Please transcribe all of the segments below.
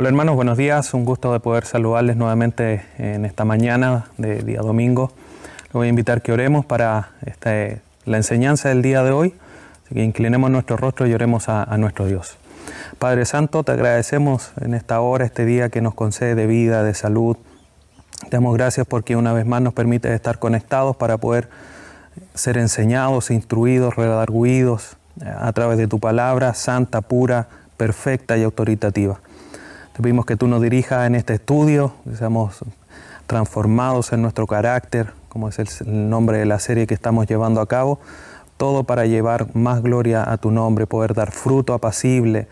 Hola hermanos, buenos días. Un gusto de poder saludarles nuevamente en esta mañana de día domingo. Les voy a invitar que oremos para este, la enseñanza del día de hoy. Así que inclinemos nuestro rostro y oremos a, nuestro Dios. Padre Santo, te agradecemos en esta hora, este día que nos concede de vida, de salud. Te damos gracias porque una vez más nos permite estar conectados para poder ser enseñados, instruidos, redarguidos eh, a través de tu palabra santa, pura, perfecta y autoritativa. Te pedimos que tú nos dirijas en este estudio, que seamos transformados en nuestro carácter, como es el nombre de la serie que estamos llevando a cabo, todo para llevar más gloria a tu nombre, poder dar fruto apacible,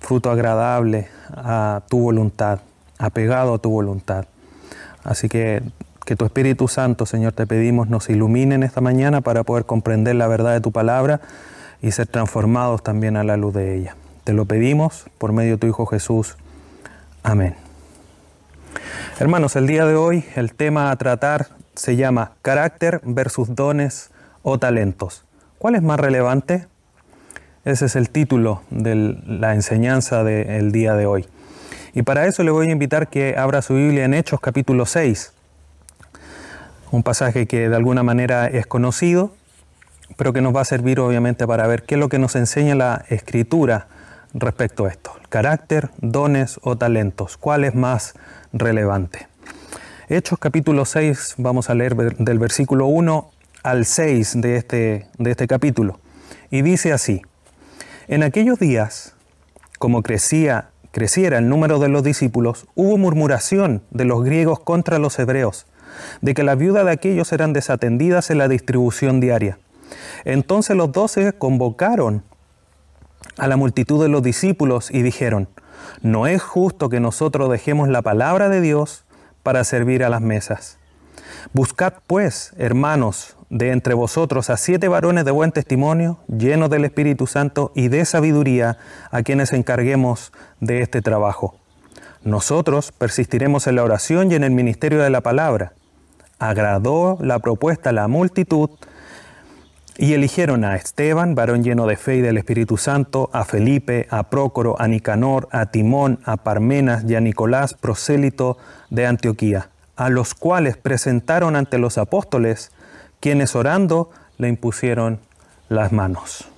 fruto agradable a tu voluntad, apegado a tu voluntad. Así que que tu Espíritu Santo, Señor, te pedimos, nos ilumine en esta mañana para poder comprender la verdad de tu palabra y ser transformados también a la luz de ella. Te lo pedimos por medio de tu Hijo Jesús. Amén. Hermanos, el día de hoy el tema a tratar se llama carácter versus dones o talentos. ¿Cuál es más relevante? Ese es el título de la enseñanza del día de hoy. Y para eso le voy a invitar que abra su Biblia en Hechos capítulo 6. Un pasaje que de alguna manera es conocido, pero que nos va a servir obviamente para ver qué es lo que nos enseña la escritura respecto a esto. Carácter, dones o talentos. ¿Cuál es más relevante? Hechos capítulo 6, vamos a leer del versículo 1 al 6 de este, de este capítulo. Y dice así, en aquellos días, como crecía, creciera el número de los discípulos, hubo murmuración de los griegos contra los hebreos, de que las viudas de aquellos eran desatendidas en la distribución diaria. Entonces los doce convocaron a la multitud de los discípulos y dijeron, no es justo que nosotros dejemos la palabra de Dios para servir a las mesas. Buscad pues, hermanos, de entre vosotros a siete varones de buen testimonio, llenos del Espíritu Santo y de sabiduría, a quienes encarguemos de este trabajo. Nosotros persistiremos en la oración y en el ministerio de la palabra. Agradó la propuesta a la multitud, y eligieron a Esteban, varón lleno de fe y del Espíritu Santo, a Felipe, a Prócoro, a Nicanor, a Timón, a Parmenas y a Nicolás, prosélito de Antioquía, a los cuales presentaron ante los apóstoles, quienes orando le impusieron las manos.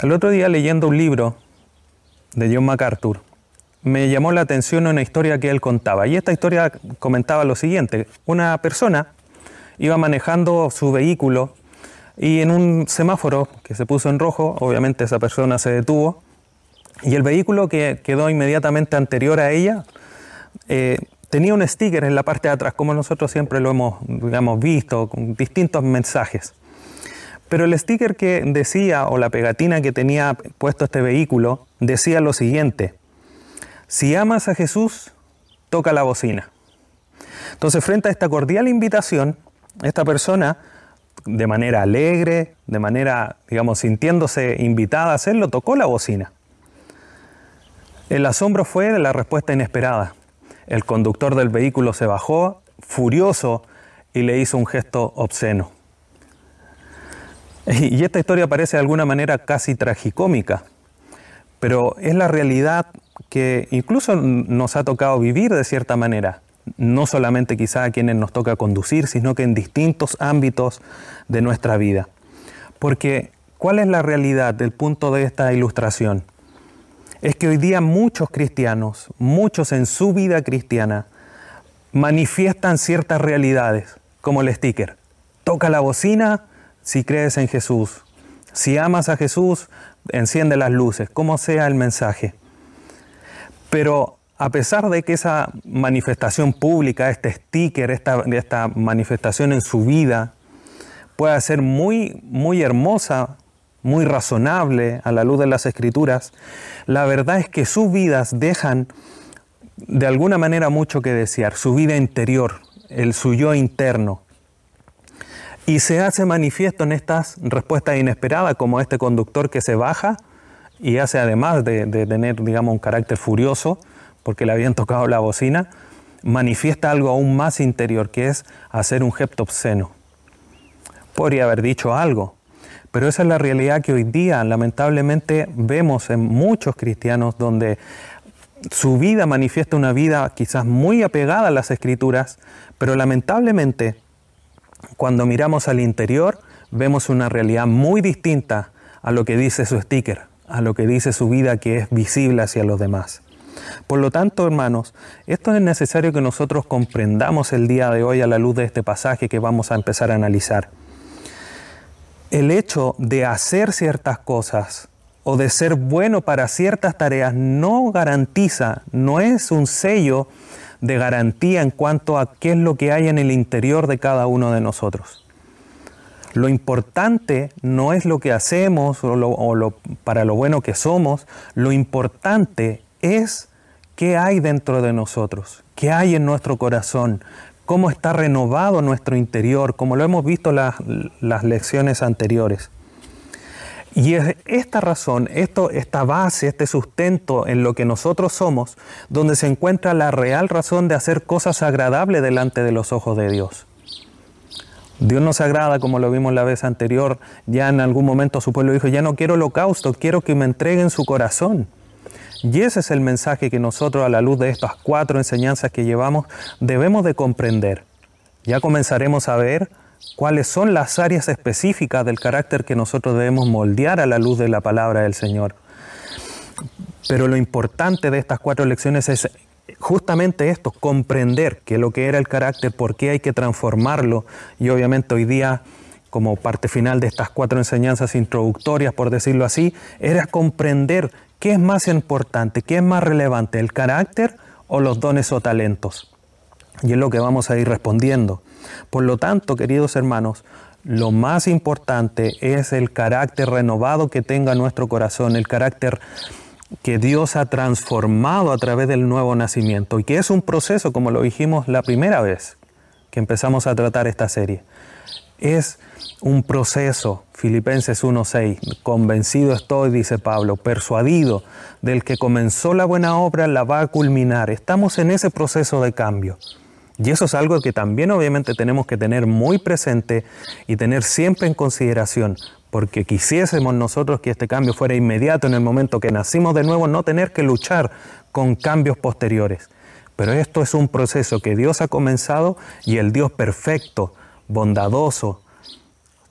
El otro día leyendo un libro de John MacArthur, me llamó la atención una historia que él contaba. Y esta historia comentaba lo siguiente. Una persona iba manejando su vehículo y en un semáforo que se puso en rojo, obviamente esa persona se detuvo y el vehículo que quedó inmediatamente anterior a ella eh, tenía un sticker en la parte de atrás, como nosotros siempre lo hemos visto, con distintos mensajes. Pero el sticker que decía, o la pegatina que tenía puesto este vehículo, decía lo siguiente, si amas a Jesús, toca la bocina. Entonces, frente a esta cordial invitación, esta persona, de manera alegre, de manera, digamos, sintiéndose invitada a hacerlo, tocó la bocina. El asombro fue la respuesta inesperada. El conductor del vehículo se bajó, furioso, y le hizo un gesto obsceno. Y esta historia parece de alguna manera casi tragicómica, pero es la realidad que incluso nos ha tocado vivir de cierta manera no solamente quizá a quienes nos toca conducir, sino que en distintos ámbitos de nuestra vida. Porque, ¿cuál es la realidad del punto de esta ilustración? Es que hoy día muchos cristianos, muchos en su vida cristiana, manifiestan ciertas realidades, como el sticker. Toca la bocina si crees en Jesús. Si amas a Jesús, enciende las luces, como sea el mensaje. Pero a pesar de que esa manifestación pública, este sticker, esta, esta manifestación en su vida, pueda ser muy, muy hermosa, muy razonable a la luz de las escrituras, la verdad es que sus vidas dejan de alguna manera mucho que desear, su vida interior, el suyo interno. Y se hace manifiesto en estas respuestas inesperadas, como este conductor que se baja y hace además de, de tener, digamos, un carácter furioso, porque le habían tocado la bocina, manifiesta algo aún más interior, que es hacer un gesto obsceno. Podría haber dicho algo, Pero esa es la realidad que hoy día lamentablemente vemos en muchos cristianos donde su vida manifiesta una vida quizás muy apegada a las escrituras, pero lamentablemente cuando miramos al interior vemos una realidad muy distinta a lo que dice su sticker, a lo que dice su vida que es visible hacia los demás. Por lo tanto, hermanos, esto es necesario que nosotros comprendamos el día de hoy a la luz de este pasaje que vamos a empezar a analizar. El hecho de hacer ciertas cosas o de ser bueno para ciertas tareas no garantiza, no es un sello de garantía en cuanto a qué es lo que hay en el interior de cada uno de nosotros. Lo importante no es lo que hacemos o, para lo bueno que somos, lo importante es qué hay dentro de nosotros, qué hay en nuestro corazón, cómo está renovado nuestro interior, como lo hemos visto las, las lecciones anteriores. Y es esta razón, esto, esta base, este sustento en lo que nosotros somos, donde se encuentra la real razón de hacer cosas agradables delante de los ojos de Dios. Dios nos agrada, como lo vimos la vez anterior, ya en algún momento su pueblo dijo, ya no quiero holocausto, quiero que me entreguen su corazón. Y ese es el mensaje que nosotros a la luz de estas cuatro enseñanzas que llevamos debemos de comprender. Ya comenzaremos a ver cuáles son las áreas específicas del carácter que nosotros debemos moldear a la luz de la palabra del Señor. Pero lo importante de estas cuatro lecciones es justamente esto, comprender que lo que era el carácter, por qué hay que transformarlo y obviamente hoy día como parte final de estas cuatro enseñanzas introductorias, por decirlo así, era comprender ¿Qué es más importante? ¿Qué es más relevante? ¿El carácter o los dones o talentos? Y es lo que vamos a ir respondiendo. Por lo tanto, queridos hermanos, lo más importante es el carácter renovado que tenga nuestro corazón, el carácter que Dios ha transformado a través del nuevo nacimiento y que es un proceso, como lo dijimos la primera vez que empezamos a tratar esta serie. Es un proceso, Filipenses 1.6, convencido estoy, dice Pablo, persuadido del que comenzó la buena obra, la va a culminar. Estamos en ese proceso de cambio. Y eso es algo que también obviamente tenemos que tener muy presente y tener siempre en consideración, porque quisiésemos nosotros que este cambio fuera inmediato en el momento que nacimos de nuevo, no tener que luchar con cambios posteriores. Pero esto es un proceso que Dios ha comenzado y el Dios perfecto, bondadoso,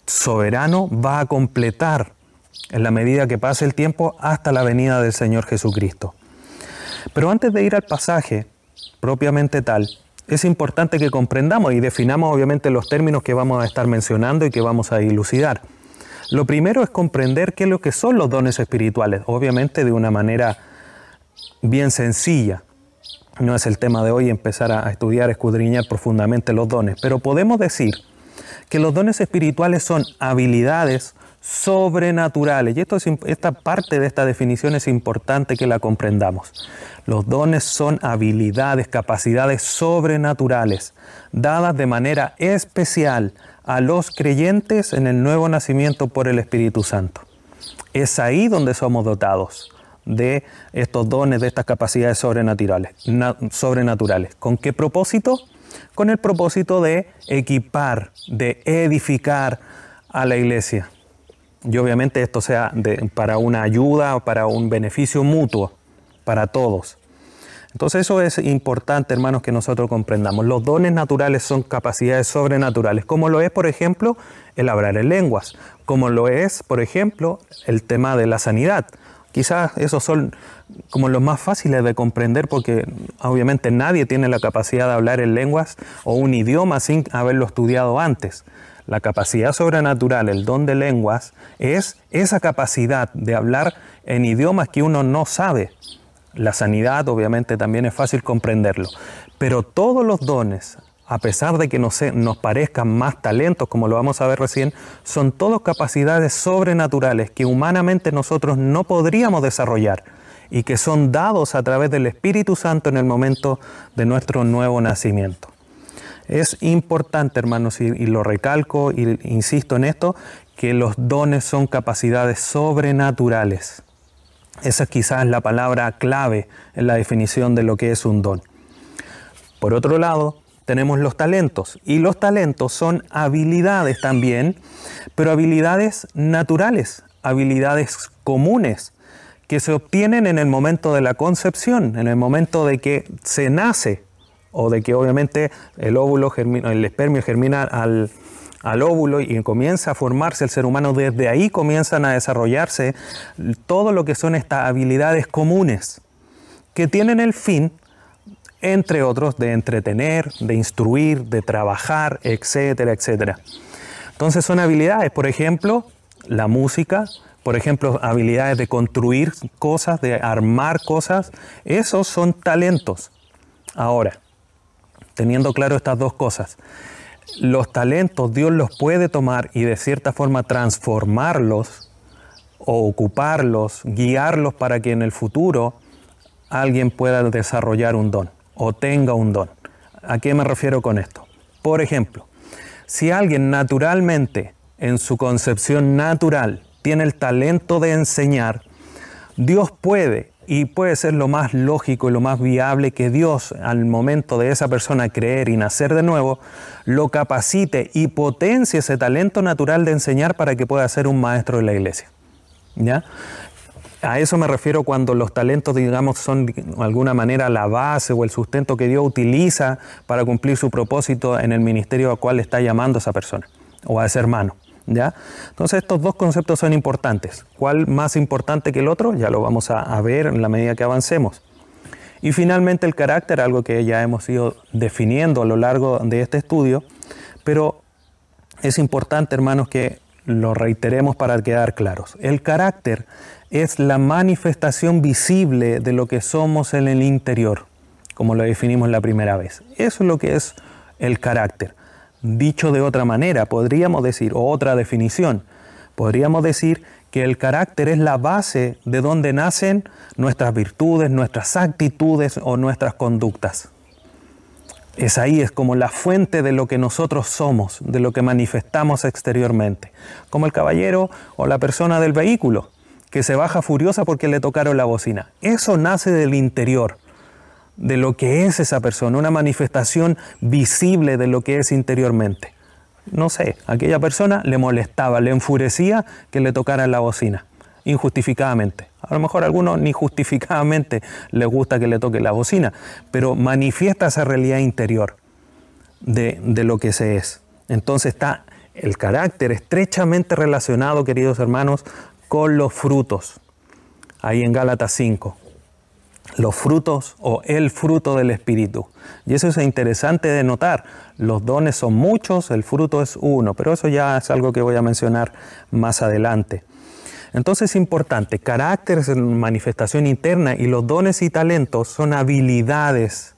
soberano va a completar en la medida que pase el tiempo hasta la venida del Señor Jesucristo. Pero antes de ir al pasaje propiamente tal, es importante que comprendamos y definamos obviamente los términos que vamos a estar mencionando y que vamos a dilucidar. Lo primero es comprender qué es lo que son los dones espirituales, obviamente de una manera bien sencilla. No es el tema de hoy empezar a estudiar, escudriñar profundamente los dones, pero podemos decir que los dones espirituales son habilidades sobrenaturales. Y esto esta parte de esta definición es importante que la comprendamos. Los dones son habilidades, capacidades sobrenaturales, dadas de manera especial a los creyentes en el nuevo nacimiento por el Espíritu Santo. Es ahí donde somos dotados de estos dones, de estas capacidades sobrenaturales. sobrenaturales. ¿Con qué propósito? Con el propósito de equipar, de edificar a la iglesia. Y obviamente esto sea para una ayuda o para un beneficio mutuo para todos. Entonces eso es importante, hermanos, que nosotros comprendamos. Los dones naturales son capacidades sobrenaturales, como lo es, por ejemplo, el hablar en lenguas, como lo es, por ejemplo, el tema de la sanidad. Quizás esos son como los más fáciles de comprender porque obviamente nadie tiene la capacidad de hablar en lenguas o un idioma sin haberlo estudiado antes. La capacidad sobrenatural, el don de lenguas, es esa capacidad de hablar en idiomas que uno no sabe. La sanidad obviamente también es fácil comprenderlo, pero todos los dones, a pesar de que nos, parezcan más talentos, como lo vamos a ver recién, son todas capacidades sobrenaturales que humanamente nosotros no podríamos desarrollar y que son dados a través del Espíritu Santo en el momento de nuestro nuevo nacimiento. Es importante, hermanos, y, lo recalco e insisto en esto, que los dones son capacidades sobrenaturales. Esa es quizás la palabra clave en la definición de lo que es un don. Por otro lado, tenemos los talentos. Y los talentos son habilidades también, pero habilidades naturales, habilidades comunes, que se obtienen en el momento de la concepción, en el momento de que se nace, o de que obviamente el óvulo germina, el espermio germina al, al óvulo y comienza a formarse el ser humano, desde ahí comienzan a desarrollarse todo lo que son estas habilidades comunes, que tienen el fin, entre otros, de entretener, de instruir, de trabajar, etcétera, etcétera. Entonces son habilidades, por ejemplo, la música, por ejemplo, habilidades de construir cosas, de armar cosas, esos son talentos. Ahora, teniendo claro estas dos cosas, los talentos Dios los puede tomar y de cierta forma transformarlos o ocuparlos, guiarlos para que en el futuro alguien pueda desarrollar un don o tenga un don. ¿A qué me refiero con esto? Por ejemplo, si alguien naturalmente, en su concepción natural, tiene el talento de enseñar, Dios puede y puede ser lo más lógico y lo más viable que Dios al momento de esa persona creer y nacer de nuevo, lo capacite y potencie ese talento natural de enseñar para que pueda ser un maestro de la iglesia. ¿Ya? A eso me refiero cuando los talentos, digamos, son de alguna manera la base o el sustento que Dios utiliza para cumplir su propósito en el ministerio al cual está llamando a esa persona o a ese hermano. Entonces estos dos conceptos son importantes. ¿Cuál más importante que el otro? Ya lo vamos a, ver en la medida que avancemos. Y finalmente el carácter, algo que ya hemos ido definiendo a lo largo de este estudio, pero es importante, hermanos, que lo reiteremos para quedar claros. El carácter es la manifestación visible de lo que somos en el interior, como lo definimos la primera vez. Eso es lo que es el carácter. Dicho de otra manera, podríamos decir, o otra definición, podríamos decir que el carácter es la base de donde nacen nuestras virtudes, nuestras actitudes o nuestras conductas. Es ahí, es como la fuente de lo que nosotros somos, de lo que manifestamos exteriormente. Como el caballero o la persona del vehículo, que se baja furiosa porque le tocaron la bocina. Eso nace del interior de lo que es esa persona, una manifestación visible de lo que es interiormente. No sé, aquella persona le molestaba, le enfurecía que le tocaran la bocina, injustificadamente. A lo mejor a algunos ni justificadamente les gusta que le toque la bocina, pero manifiesta esa realidad interior de, de lo que se es. Entonces está el carácter estrechamente relacionado, queridos hermanos, con los frutos. Ahí en Gálatas 5 los frutos o el fruto del Espíritu. Y eso es interesante de notar. Los dones son muchos, el fruto es uno, pero eso ya es algo que voy a mencionar más adelante. Entonces es importante, carácter es manifestación interna y los dones y talentos son habilidades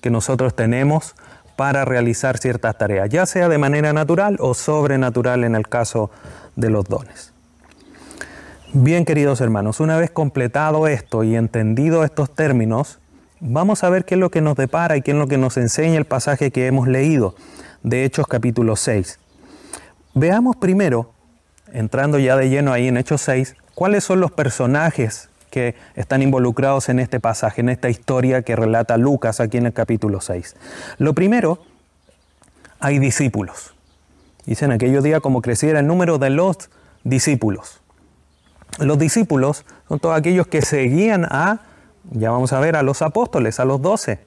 que nosotros tenemos para realizar ciertas tareas, ya sea de manera natural o sobrenatural en el caso de los dones. Bien, queridos hermanos, una vez completado esto y entendido estos términos, vamos a ver qué es lo que nos depara y qué es lo que nos enseña el pasaje que hemos leído de Hechos capítulo 6. Veamos primero, entrando ya de lleno ahí en Hechos 6, cuáles son los personajes que están involucrados en este pasaje, en esta historia que relata Lucas aquí en el capítulo 6. Lo primero, hay discípulos. Dicen aquellos días como creciera el número de los discípulos. Los discípulos son todos aquellos que seguían a, ya vamos a ver, a los apóstoles, a los doce,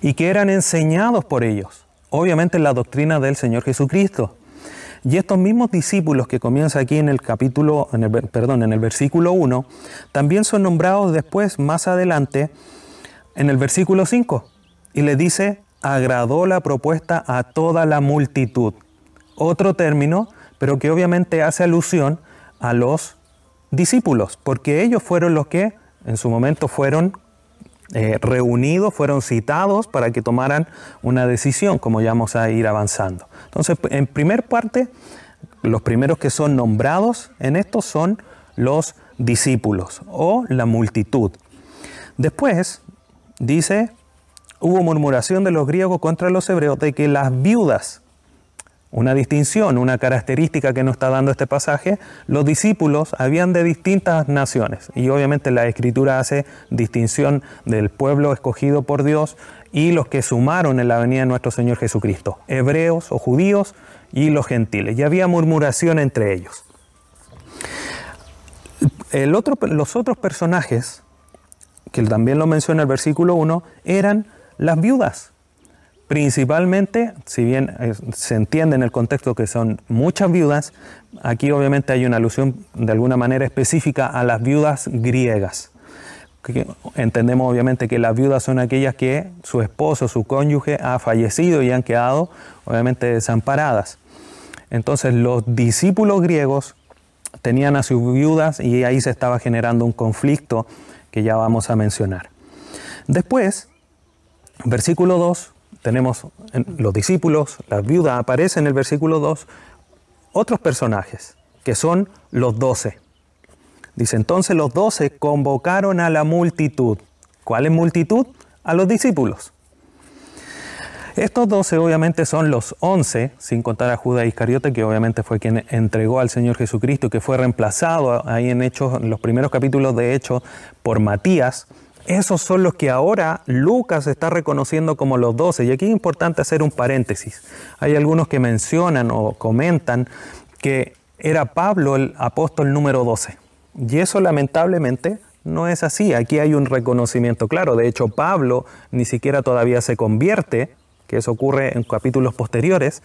y que eran enseñados por ellos, obviamente en la doctrina del Señor Jesucristo. Y estos mismos discípulos que comienza aquí en el capítulo, en el, perdón, en el versículo 1, también son nombrados después, más adelante, en el versículo 5, y le dice, agradó la propuesta a toda la multitud. Otro término, pero que obviamente hace alusión a los discípulos, porque ellos fueron los que en su momento fueron eh, reunidos, fueron citados para que tomaran una decisión, como ya vamos a ir avanzando. Entonces, en primer parte, los primeros que son nombrados en esto son los discípulos o la multitud. Después, dice, hubo murmuración de los griegos contra los hebreos de que las viudas una distinción, una característica que nos está dando este pasaje, los discípulos habían de distintas naciones y obviamente la escritura hace distinción del pueblo escogido por Dios y los que sumaron en la venida de nuestro Señor Jesucristo, hebreos o judíos y los gentiles. Y había murmuración entre ellos. Los otros personajes, que también lo menciona el versículo 1, eran las viudas. Principalmente, si bien eh, se entiende en el contexto que son muchas viudas, aquí obviamente hay una alusión de alguna manera específica a las viudas griegas. entendemos obviamente que las viudas son aquellas que su esposo, su cónyuge ha fallecido y han quedado obviamente desamparadas. Entonces los discípulos griegos tenían a sus viudas y ahí se estaba generando un conflicto que ya vamos a mencionar. Después, versículo 2, tenemos los discípulos, la viuda, aparece en el versículo 2 otros personajes, que son los doce. Dice, entonces los doce convocaron a la multitud. ¿Cuál es multitud? A los discípulos. Estos doce obviamente son los once, sin contar a Judas Iscariote, que obviamente fue quien entregó al Señor Jesucristo, que fue reemplazado ahí en Hechos, en los primeros capítulos de Hechos, por Matías, esos son los que ahora Lucas está reconociendo como los doce. Y aquí es importante hacer un paréntesis. Hay algunos que mencionan o comentan que era Pablo el apóstol número 12. Y eso lamentablemente no es así. Aquí hay un reconocimiento claro. De hecho, Pablo ni siquiera todavía se convierte, que eso ocurre en capítulos posteriores.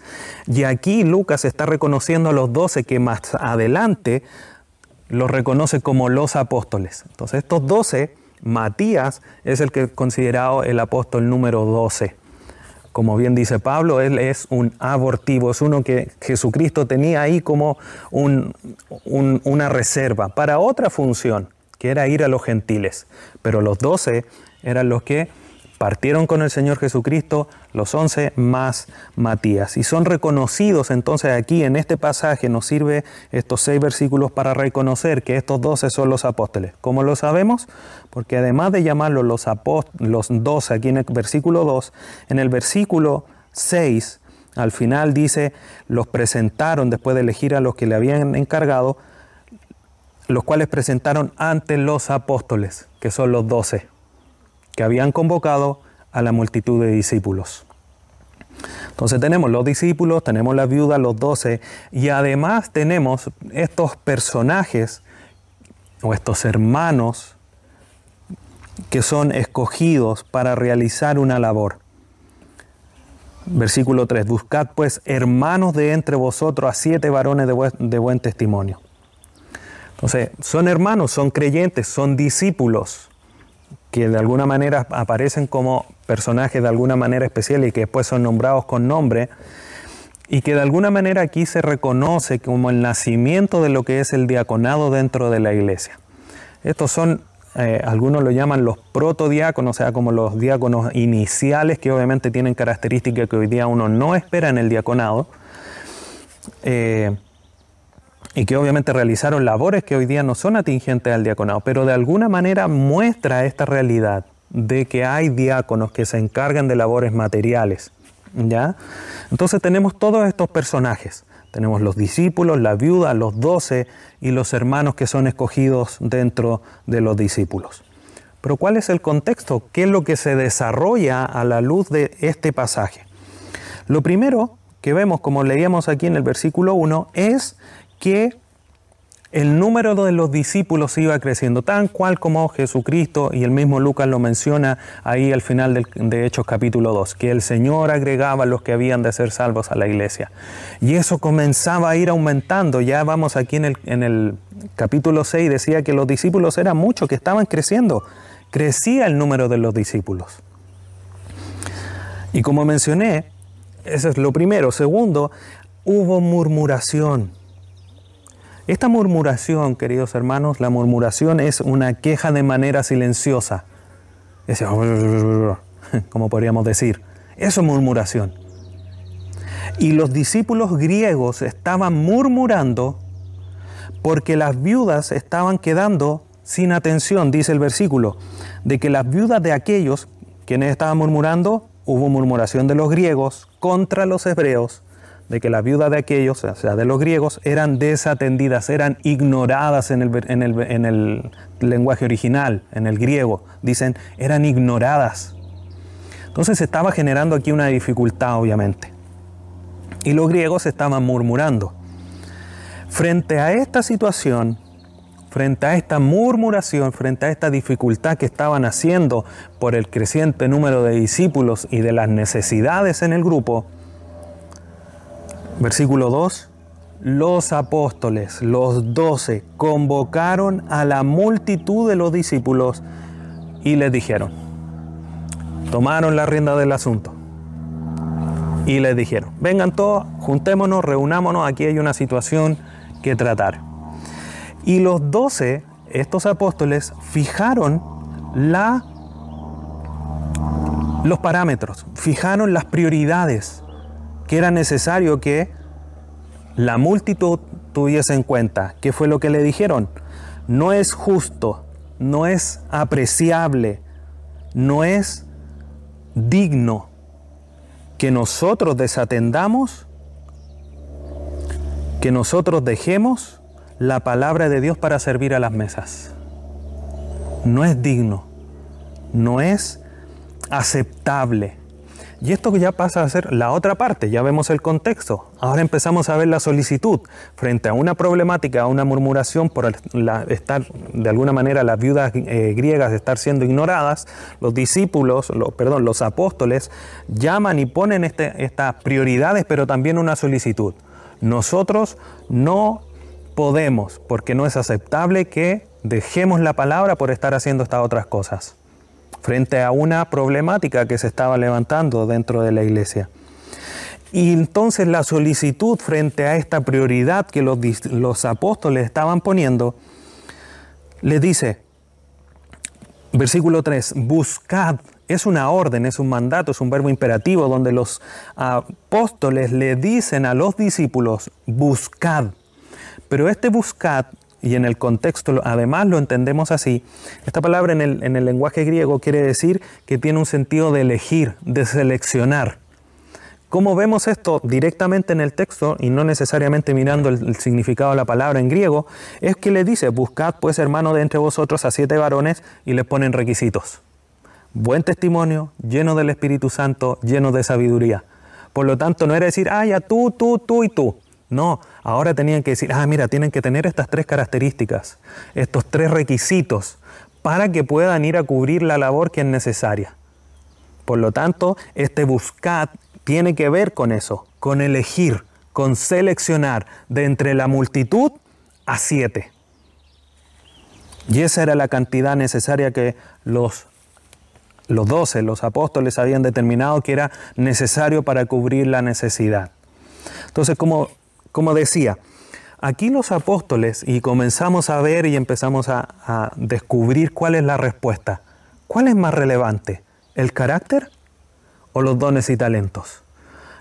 Y aquí Lucas está reconociendo a los doce que más adelante los reconoce como los apóstoles. Entonces estos doce Matías es el que es considerado el apóstol número 12. Como bien dice Pablo, él es un abortivo, es uno que Jesucristo tenía ahí como una reserva para otra función, que era ir a los gentiles. Pero los doce eran los que Partieron con el Señor Jesucristo los once más Matías. Y son reconocidos entonces aquí en este pasaje, nos sirve estos seis versículos para reconocer que estos doce son los apóstoles. ¿Cómo lo sabemos? Porque además de llamarlos los, los doce aquí en el versículo 2, en el versículo 6 al final dice, los presentaron después de elegir a los que le habían encargado, los cuales presentaron ante los apóstoles, que son los doce que habían convocado a la multitud de discípulos. Entonces tenemos los discípulos, tenemos la viuda, los doce, y además tenemos estos personajes o estos hermanos que son escogidos para realizar una labor. Versículo 3, buscad pues hermanos de entre vosotros a siete varones de buen, de buen testimonio. Entonces, son hermanos, son creyentes, son discípulos que de alguna manera aparecen como personajes de alguna manera especial y que después son nombrados con nombre, y que de alguna manera aquí se reconoce como el nacimiento de lo que es el diaconado dentro de la iglesia. Estos son, eh, algunos lo llaman los protodiáconos, o sea, como los diáconos iniciales, que obviamente tienen características que hoy día uno no espera en el diaconado. Eh, y que obviamente realizaron labores que hoy día no son atingentes al diaconado, pero de alguna manera muestra esta realidad de que hay diáconos que se encargan de labores materiales. ¿ya? Entonces tenemos todos estos personajes. Tenemos los discípulos, la viuda, los doce y los hermanos que son escogidos dentro de los discípulos. Pero ¿cuál es el contexto? ¿Qué es lo que se desarrolla a la luz de este pasaje? Lo primero que vemos, como leíamos aquí en el versículo 1, es que el número de los discípulos iba creciendo, tan cual como Jesucristo y el mismo Lucas lo menciona ahí al final de Hechos capítulo 2, que el Señor agregaba los que habían de ser salvos a la iglesia. Y eso comenzaba a ir aumentando. Ya vamos aquí en el, en el capítulo 6, decía que los discípulos eran muchos, que estaban creciendo. Crecía el número de los discípulos. Y como mencioné, eso es lo primero. Segundo, hubo murmuración. Esta murmuración, queridos hermanos, la murmuración es una queja de manera silenciosa. como podríamos decir. Eso es murmuración. Y los discípulos griegos estaban murmurando porque las viudas estaban quedando sin atención, dice el versículo, de que las viudas de aquellos quienes estaban murmurando, hubo murmuración de los griegos contra los hebreos de que las viudas de aquellos, o sea, de los griegos, eran desatendidas, eran ignoradas en el, en el, en el lenguaje original, en el griego. Dicen, eran ignoradas. Entonces se estaba generando aquí una dificultad, obviamente. Y los griegos estaban murmurando. Frente a esta situación, frente a esta murmuración, frente a esta dificultad que estaban haciendo por el creciente número de discípulos y de las necesidades en el grupo, versículo 2, los apóstoles, los doce, convocaron a la multitud de los discípulos y les dijeron, tomaron la rienda del asunto y les dijeron, vengan todos, juntémonos, reunámonos, aquí hay una situación que tratar. Y los doce, estos apóstoles, fijaron la, los parámetros, fijaron las prioridades que era necesario que la multitud tuviese en cuenta. ¿Qué fue lo que le dijeron? No es justo, no es apreciable, no es digno que nosotros desatendamos, que nosotros dejemos la palabra de Dios para servir a las mesas. No es digno, no es aceptable. Y esto ya pasa a ser la otra parte, ya vemos el contexto. Ahora empezamos a ver la solicitud frente a una problemática, a una murmuración por estar, de alguna manera, las viudas eh, griegas estar siendo ignoradas. Los discípulos, perdón, los apóstoles llaman y ponen este, estas prioridades, pero también una solicitud. Nosotros no podemos, porque no es aceptable que dejemos la palabra por estar haciendo estas otras cosas frente a una problemática que se estaba levantando dentro de la iglesia. Y entonces la solicitud frente a esta prioridad que los, los apóstoles estaban poniendo, les dice, versículo 3, buscad, es una orden, es un mandato, es un verbo imperativo donde los apóstoles le dicen a los discípulos, buscad. Pero este buscad y en el contexto además lo entendemos así, esta palabra en el, en el lenguaje griego quiere decir que tiene un sentido de elegir, de seleccionar. ¿Cómo vemos esto directamente en el texto y no necesariamente mirando el, significado de la palabra en griego? Es que le dice, buscad pues hermano de entre vosotros a siete varones y les ponen requisitos. Buen testimonio, lleno del Espíritu Santo, lleno de sabiduría. Por lo tanto, no era decir, ah, ya tú, tú, tú y tú. No, ahora tenían que decir, ah, mira, tienen que tener estas tres características, estos tres requisitos, para que puedan ir a cubrir la labor que es necesaria. Por lo tanto, este buscar tiene que ver con eso, con elegir, con seleccionar de entre la multitud a siete. Y esa era la cantidad necesaria que los, los doce, los apóstoles habían determinado que era necesario para cubrir la necesidad. Entonces, como como decía, aquí los apóstoles, y comenzamos a ver y empezamos a, descubrir cuál es la respuesta. ¿Cuál es más relevante? ¿El carácter o los dones y talentos?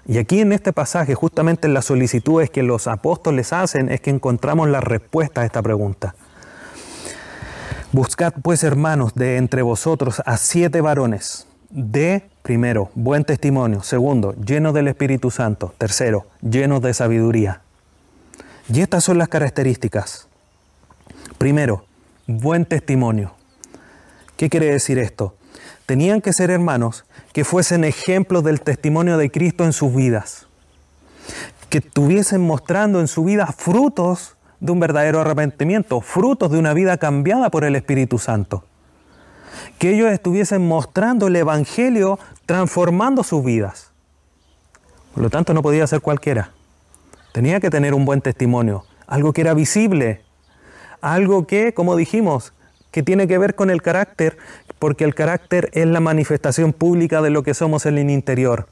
Y aquí en este pasaje, justamente en las solicitudes que los apóstoles hacen, es que encontramos la respuesta a esta pregunta. Buscad pues hermanos de entre vosotros a siete varones, de, primero, buen testimonio, segundo, lleno del Espíritu Santo, tercero, llenos de sabiduría. Y estas son las características. Primero, buen testimonio. ¿Qué quiere decir esto? Tenían que ser hermanos que fuesen ejemplos del testimonio de Cristo en sus vidas, que estuviesen mostrando en su vida frutos de un verdadero arrepentimiento, frutos de una vida cambiada por el Espíritu Santo. Que ellos estuviesen mostrando el Evangelio transformando sus vidas. Por lo tanto, no podía ser cualquiera. Tenía que tener un buen testimonio, algo que era visible, algo que, como dijimos, que tiene que ver con el carácter, porque el carácter es la manifestación pública de lo que somos en el interior.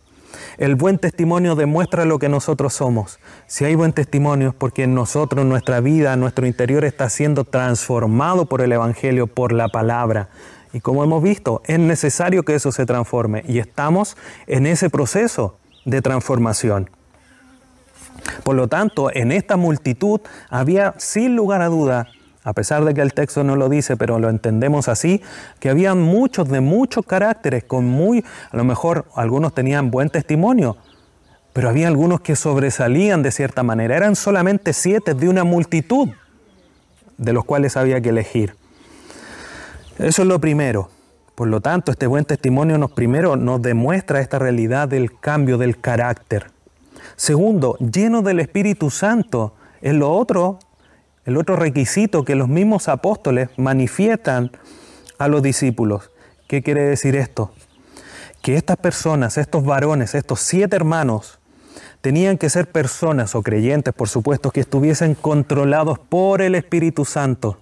El buen testimonio demuestra lo que nosotros somos. Si hay buen testimonio es porque en nosotros, nuestra vida, nuestro interior está siendo transformado por el Evangelio, por la palabra. Y como hemos visto, es necesario que eso se transforme y estamos en ese proceso de transformación. Por lo tanto, en esta multitud había sin lugar a duda, a pesar de que el texto no lo dice, pero lo entendemos así, que había muchos de muchos caracteres, con muy, a lo mejor algunos tenían buen testimonio, pero había algunos que sobresalían de cierta manera. Eran solamente siete de una multitud de los cuales había que elegir. Eso es lo primero. Por lo tanto, este buen testimonio nos primero nos demuestra esta realidad del cambio del carácter. Segundo, lleno del Espíritu Santo es lo otro, el otro requisito que los mismos apóstoles manifiestan a los discípulos. ¿Qué quiere decir esto? Que estas personas, estos varones, estos siete hermanos, tenían que ser personas o creyentes, por supuesto, que estuviesen controlados por el Espíritu Santo,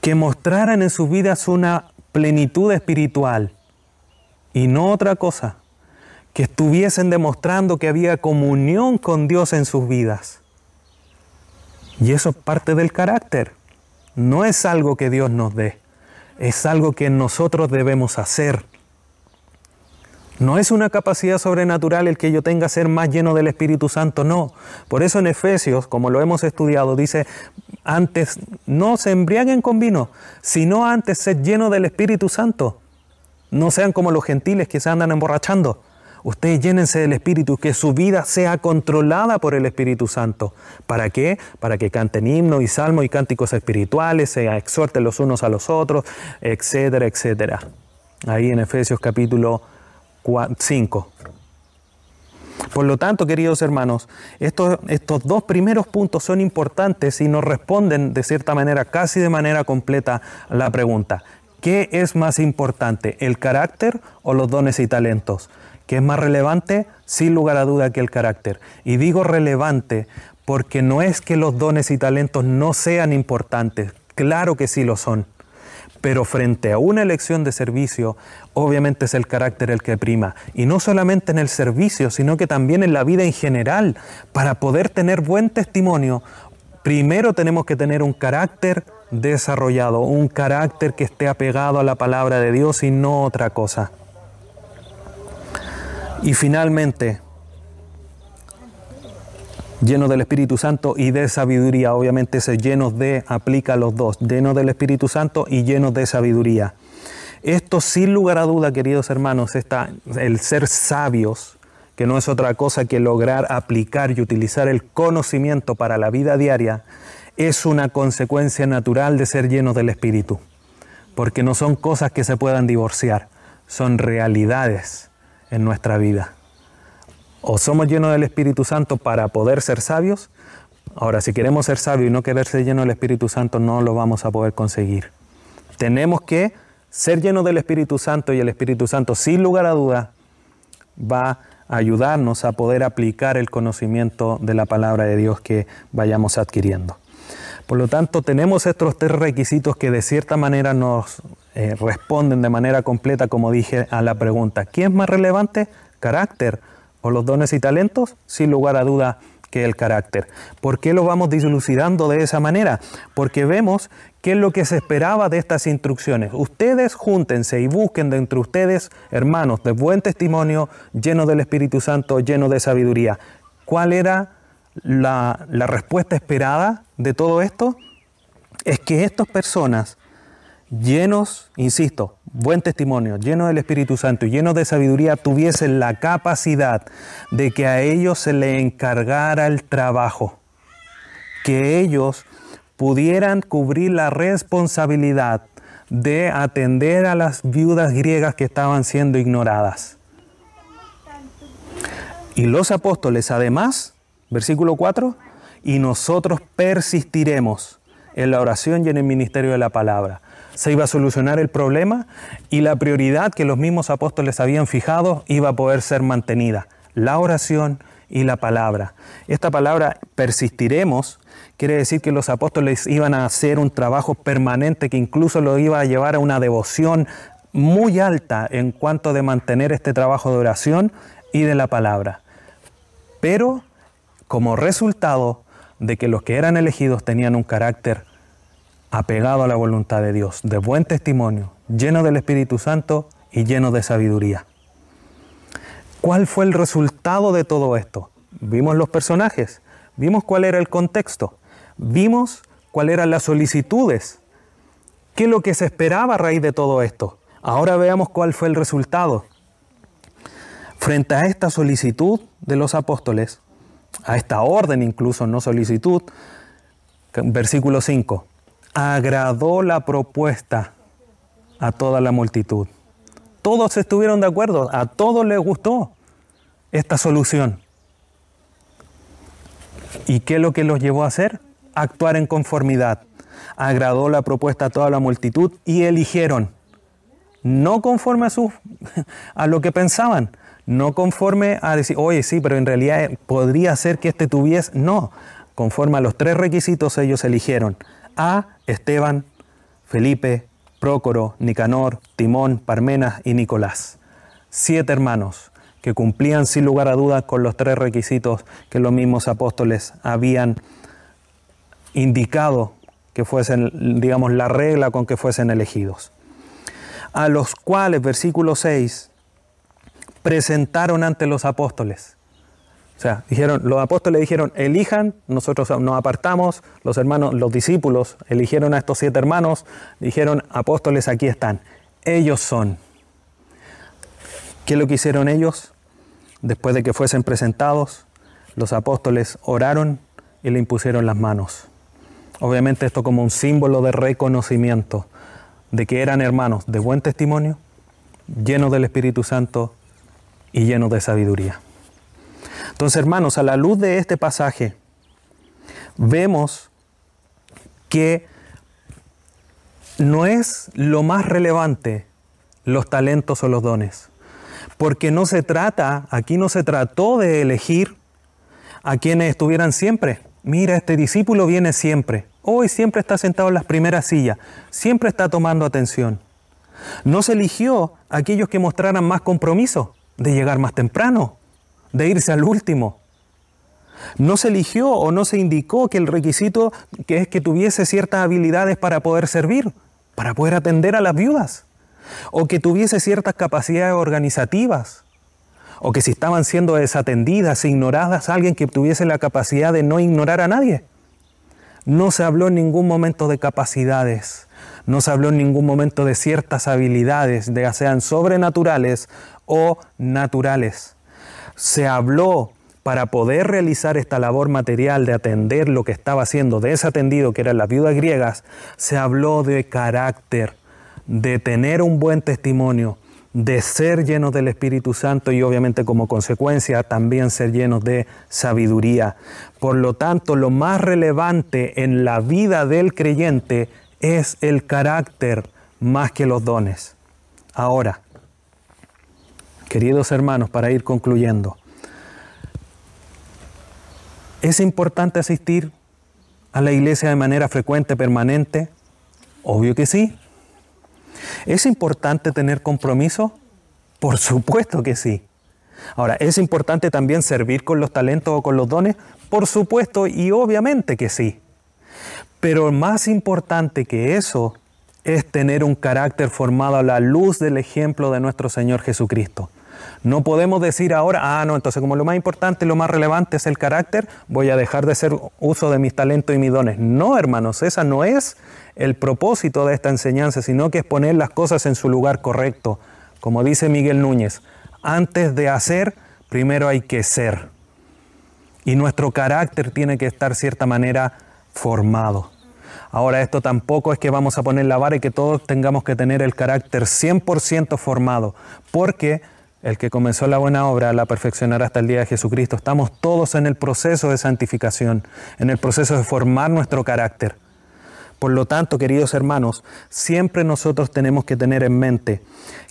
que mostraran en sus vidas una plenitud espiritual y no otra cosa, que estuviesen demostrando que había comunión con Dios en sus vidas. Y eso es parte del carácter, no es algo que Dios nos dé, es algo que nosotros debemos hacer. No es una capacidad sobrenatural el que yo tenga ser más lleno del Espíritu Santo, no. Por eso en Efesios, como lo hemos estudiado, dice, antes no se embriaguen con vino, sino antes ser lleno del Espíritu Santo. No sean como los gentiles que se andan emborrachando. Ustedes llénense del Espíritu, que su vida sea controlada por el Espíritu Santo. ¿Para qué? Para que canten himnos y salmos y cánticos espirituales, se exhorten los unos a los otros, etcétera, etcétera. Ahí en Efesios capítulo 5. Por lo tanto, queridos hermanos, estos, estos dos primeros puntos son importantes y nos responden de cierta manera, casi de manera completa, la pregunta, ¿qué es más importante, el carácter o los dones y talentos? ¿Qué es más relevante? Sin lugar a duda que el carácter. Y digo relevante porque no es que los dones y talentos no sean importantes, claro que sí lo son. Pero frente a una elección de servicio, obviamente es el carácter el que prima. Y no solamente en el servicio, sino que también en la vida en general. Para poder tener buen testimonio, primero tenemos que tener un carácter desarrollado, un carácter que esté apegado a la palabra de Dios y no otra cosa. Y finalmente, lleno del Espíritu Santo y de sabiduría. Obviamente ese llenos de aplica los dos, llenos del Espíritu Santo y llenos de sabiduría. Esto sin lugar a duda, queridos hermanos, está el ser sabios, que no es otra cosa que lograr aplicar y utilizar el conocimiento para la vida diaria, es una consecuencia natural de ser llenos del Espíritu, porque no son cosas que se puedan divorciar, son realidades en nuestra vida. O somos llenos del Espíritu Santo para poder ser sabios. Ahora, si queremos ser sabios y no querer ser llenos del Espíritu Santo, no lo vamos a poder conseguir. Tenemos que ser llenos del Espíritu Santo y el Espíritu Santo, sin lugar a duda, va a ayudarnos a poder aplicar el conocimiento de la palabra de Dios que vayamos adquiriendo. Por lo tanto, tenemos estos tres requisitos que de cierta manera nos eh, responden de manera completa, como dije, a la pregunta, ¿quién es más relevante? Carácter o los dones y talentos, sin lugar a duda que el carácter. ¿Por qué lo vamos dilucidando de esa manera? Porque vemos qué es lo que se esperaba de estas instrucciones. Ustedes júntense y busquen de entre ustedes hermanos de buen testimonio, llenos del Espíritu Santo, llenos de sabiduría. ¿Cuál era la, la respuesta esperada de todo esto? Es que estas personas llenos, insisto, buen testimonio, llenos del Espíritu Santo y llenos de sabiduría, tuviesen la capacidad de que a ellos se le encargara el trabajo, que ellos pudieran cubrir la responsabilidad de atender a las viudas griegas que estaban siendo ignoradas. Y los apóstoles además, versículo 4, y nosotros persistiremos en la oración y en el ministerio de la palabra se iba a solucionar el problema y la prioridad que los mismos apóstoles habían fijado iba a poder ser mantenida, la oración y la palabra. Esta palabra persistiremos quiere decir que los apóstoles iban a hacer un trabajo permanente que incluso lo iba a llevar a una devoción muy alta en cuanto de mantener este trabajo de oración y de la palabra. Pero como resultado de que los que eran elegidos tenían un carácter apegado a la voluntad de Dios, de buen testimonio, lleno del Espíritu Santo y lleno de sabiduría. ¿Cuál fue el resultado de todo esto? Vimos los personajes, vimos cuál era el contexto, vimos cuáles eran las solicitudes, qué es lo que se esperaba a raíz de todo esto. Ahora veamos cuál fue el resultado. Frente a esta solicitud de los apóstoles, a esta orden incluso, no solicitud, versículo 5, agradó la propuesta a toda la multitud. Todos estuvieron de acuerdo, a todos les gustó esta solución. ¿Y qué es lo que los llevó a hacer? Actuar en conformidad. Agradó la propuesta a toda la multitud y eligieron, no conforme a, a lo que pensaban, no conforme a decir, oye, sí, pero en realidad podría ser que este tuviese, no, conforme a los tres requisitos ellos eligieron a Esteban, Felipe, Prócoro, Nicanor, Timón, Parmenas y Nicolás. Siete hermanos que cumplían sin lugar a dudas con los tres requisitos que los mismos apóstoles habían indicado que fuesen, digamos, la regla con que fuesen elegidos. A los cuales, versículo 6, presentaron ante los apóstoles. O sea, dijeron, los apóstoles dijeron, elijan, nosotros nos apartamos, los hermanos, los discípulos eligieron a estos siete hermanos, dijeron, apóstoles, aquí están. Ellos son. ¿Qué es lo que hicieron ellos? Después de que fuesen presentados, los apóstoles oraron y le impusieron las manos. Obviamente esto como un símbolo de reconocimiento de que eran hermanos de buen testimonio, llenos del Espíritu Santo y llenos de sabiduría. Entonces, hermanos, a la luz de este pasaje, vemos que no es lo más relevante los talentos o los dones, porque no se trata, aquí no se trató de elegir a quienes estuvieran siempre. Mira, este discípulo viene siempre, hoy siempre está sentado en las primeras sillas, siempre está tomando atención. No se eligió a aquellos que mostraran más compromiso, de llegar más temprano, de irse al último. No se eligió o no se indicó que el requisito que es que tuviese ciertas habilidades para poder servir, para poder atender a las viudas, o que tuviese ciertas capacidades organizativas, o que si estaban siendo desatendidas, ignoradas, alguien que tuviese la capacidad de no ignorar a nadie. No se habló en ningún momento de capacidades, no se habló en ningún momento de ciertas habilidades, de sean sobrenaturales o naturales. Se habló para poder realizar esta labor material de atender lo que estaba siendo desatendido, que eran las viudas griegas, se habló de carácter, de tener un buen testimonio, de ser llenos del Espíritu Santo y obviamente como consecuencia también ser llenos de sabiduría. Por lo tanto, lo más relevante en la vida del creyente es el carácter más que los dones. Ahora, queridos hermanos, para ir concluyendo, ¿es importante asistir a la iglesia de manera frecuente, permanente? Obvio que sí. ¿Es importante tener compromiso? Por supuesto que sí. Ahora, ¿es importante también servir con los talentos o con los dones? Por supuesto y obviamente que sí. Pero más importante que eso es tener un carácter formado a la luz del ejemplo de nuestro Señor Jesucristo. No podemos decir ahora, ah, no, entonces como lo más importante, lo más relevante es el carácter, voy a dejar de hacer uso de mis talentos y mis dones. No, hermanos, esa no es el propósito de esta enseñanza, sino que es poner las cosas en su lugar correcto. Como dice Miguel Núñez, antes de hacer, primero hay que ser. Y nuestro carácter tiene que estar, cierta manera, formado. Ahora, esto tampoco es que vamos a poner la vara y que todos tengamos que tener el carácter 100% formado, porque el que comenzó la buena obra la perfeccionará hasta el día de Jesucristo. Estamos todos en el proceso de santificación, en el proceso de formar nuestro carácter. Por lo tanto, queridos hermanos, siempre nosotros tenemos que tener en mente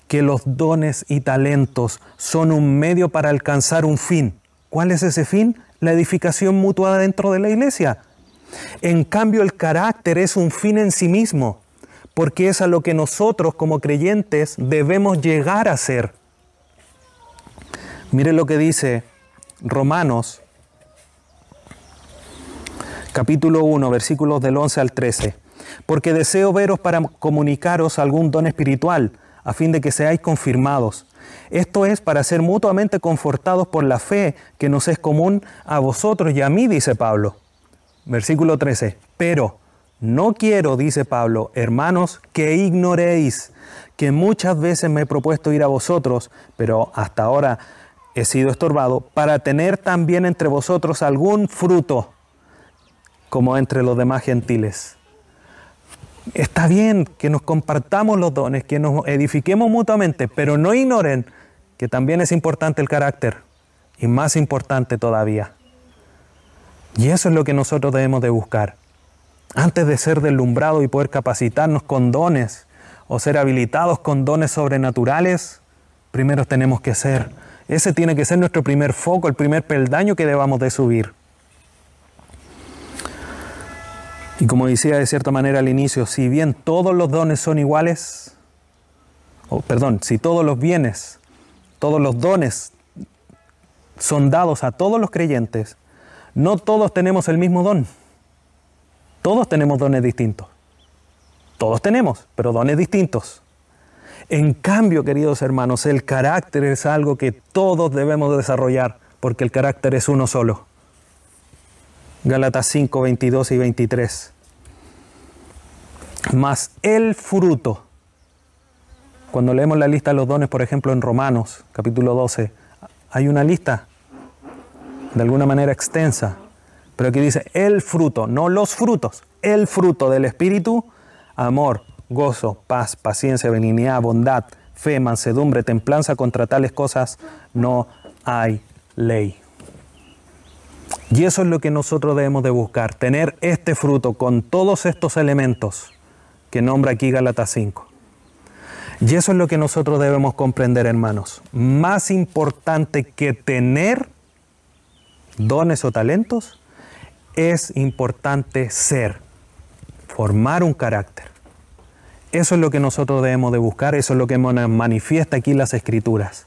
que los dones y talentos son un medio para alcanzar un fin. ¿Cuál es ese fin? La edificación mutua dentro de la iglesia. En cambio, el carácter es un fin en sí mismo, porque es a lo que nosotros como creyentes debemos llegar a ser. Mire lo que dice Romanos capítulo 1, versículos del 11 al 13. Porque deseo veros para comunicaros algún don espiritual, a fin de que seáis confirmados. Esto es para ser mutuamente confortados por la fe que nos es común a vosotros y a mí, dice Pablo. Versículo 13. Pero no quiero, dice Pablo, hermanos, que ignoréis que muchas veces me he propuesto ir a vosotros, pero hasta ahora he sido estorbado para tener también entre vosotros algún fruto, como entre los demás gentiles. Está bien que nos compartamos los dones, que nos edifiquemos mutuamente, pero no ignoren que también es importante el carácter y más importante todavía. Y eso es lo que nosotros debemos de buscar. Antes de ser deslumbrados y poder capacitarnos con dones o ser habilitados con dones sobrenaturales, primero tenemos que ser. Ese tiene que ser nuestro primer foco, el primer peldaño que debamos de subir. Y como decía de cierta manera al inicio, si bien todos los dones son iguales, o perdón, si todos los bienes, todos los dones son dados a todos los creyentes, no todos tenemos el mismo don. Todos tenemos dones distintos. Todos tenemos, pero dones distintos. En cambio, queridos hermanos, el carácter es algo que todos debemos desarrollar, porque el carácter es uno solo. Gálatas 5, 22 y 23. Más el fruto. Cuando leemos la lista de los dones, por ejemplo, en Romanos, capítulo 12, hay una lista de alguna manera extensa, pero aquí dice el fruto, no los frutos, el fruto del Espíritu, amor, gozo, paz, paciencia, benignidad, bondad, fe, mansedumbre, templanza, contra tales cosas no hay ley. Y eso es lo que nosotros debemos de buscar, tener este fruto con todos estos elementos que nombra aquí Gálatas 5. Y eso es lo que nosotros debemos comprender, hermanos. Más importante que tener dones o talentos, es importante ser, formar un carácter. Eso es lo que nosotros debemos de buscar, eso es lo que manifiesta aquí las escrituras.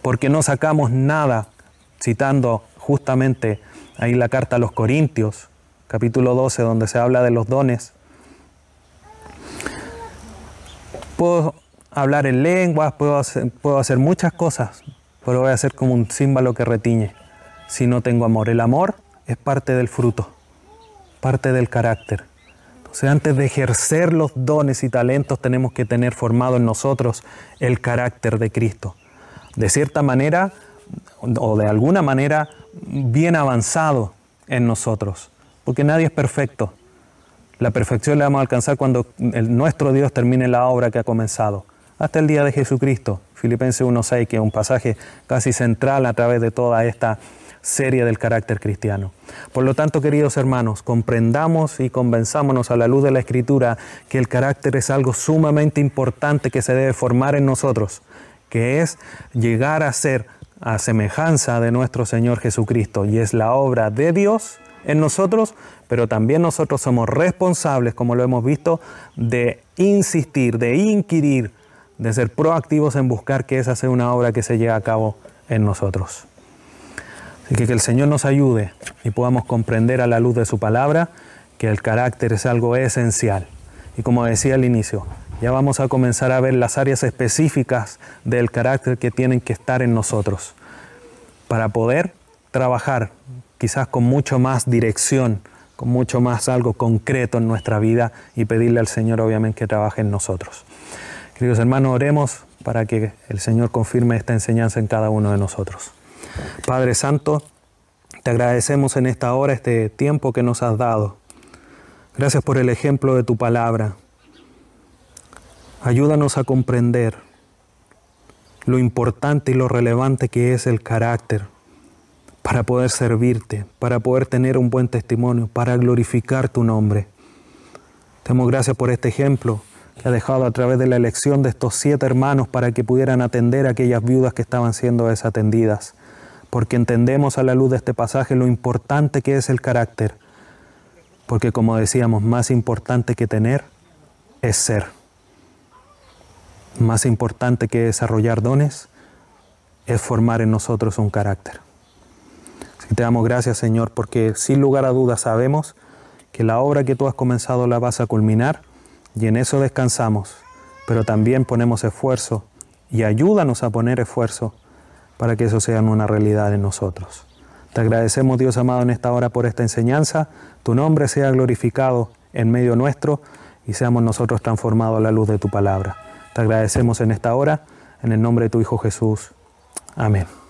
Porque no sacamos nada, citando justamente ahí la carta a los Corintios, capítulo 12, donde se habla de los dones. Puedo hablar en lenguas, puedo hacer, puedo hacer muchas cosas, pero voy a ser como un címbalo que retiñe si no tengo amor. El amor es parte del fruto, parte del carácter. Entonces antes de ejercer los dones y talentos tenemos que tener formado en nosotros el carácter de Cristo. De cierta manera o de alguna manera bien avanzado en nosotros, porque nadie es perfecto. La perfección la vamos a alcanzar cuando nuestro Dios termine la obra que ha comenzado. Hasta el día de Jesucristo, Filipenses 1.6, que es un pasaje casi central a través de toda esta seria del carácter cristiano. Por lo tanto, queridos hermanos, comprendamos y convenzámonos a la luz de la Escritura que el carácter es algo sumamente importante que se debe formar en nosotros, que es llegar a ser a semejanza de nuestro Señor Jesucristo y es la obra de Dios en nosotros, pero también nosotros somos responsables, como lo hemos visto, de insistir, de inquirir, de ser proactivos en buscar que esa sea una obra que se lleve a cabo en nosotros. Así que que el Señor nos ayude y podamos comprender a la luz de su palabra que el carácter es algo esencial. Y como decía al inicio, ya vamos a comenzar a ver las áreas específicas del carácter que tienen que estar en nosotros para poder trabajar quizás con mucho más dirección, con mucho más algo concreto en nuestra vida y pedirle al Señor obviamente que trabaje en nosotros. Queridos hermanos, oremos para que el Señor confirme esta enseñanza en cada uno de nosotros. Padre Santo, te agradecemos en esta hora este tiempo que nos has dado. Gracias por el ejemplo de tu palabra. Ayúdanos a comprender lo importante y lo relevante que es el carácter para poder servirte, para poder tener un buen testimonio, para glorificar tu nombre. Te damos gracias por este ejemplo que ha dejado a través de la elección de estos siete hermanos para que pudieran atender a aquellas viudas que estaban siendo desatendidas porque entendemos a la luz de este pasaje lo importante que es el carácter, porque como decíamos, más importante que tener es ser. Más importante que desarrollar dones es formar en nosotros un carácter. Te damos gracias, Señor, porque sin lugar a dudas sabemos que la obra que tú has comenzado la vas a culminar y en eso descansamos, pero también ponemos esfuerzo y ayúdanos a poner esfuerzo para que eso sea una realidad en nosotros. Te agradecemos Dios amado en esta hora por esta enseñanza. Tu nombre sea glorificado en medio nuestro y seamos nosotros transformados a la luz de tu palabra. Te agradecemos en esta hora, en el nombre de tu Hijo Jesús. Amén.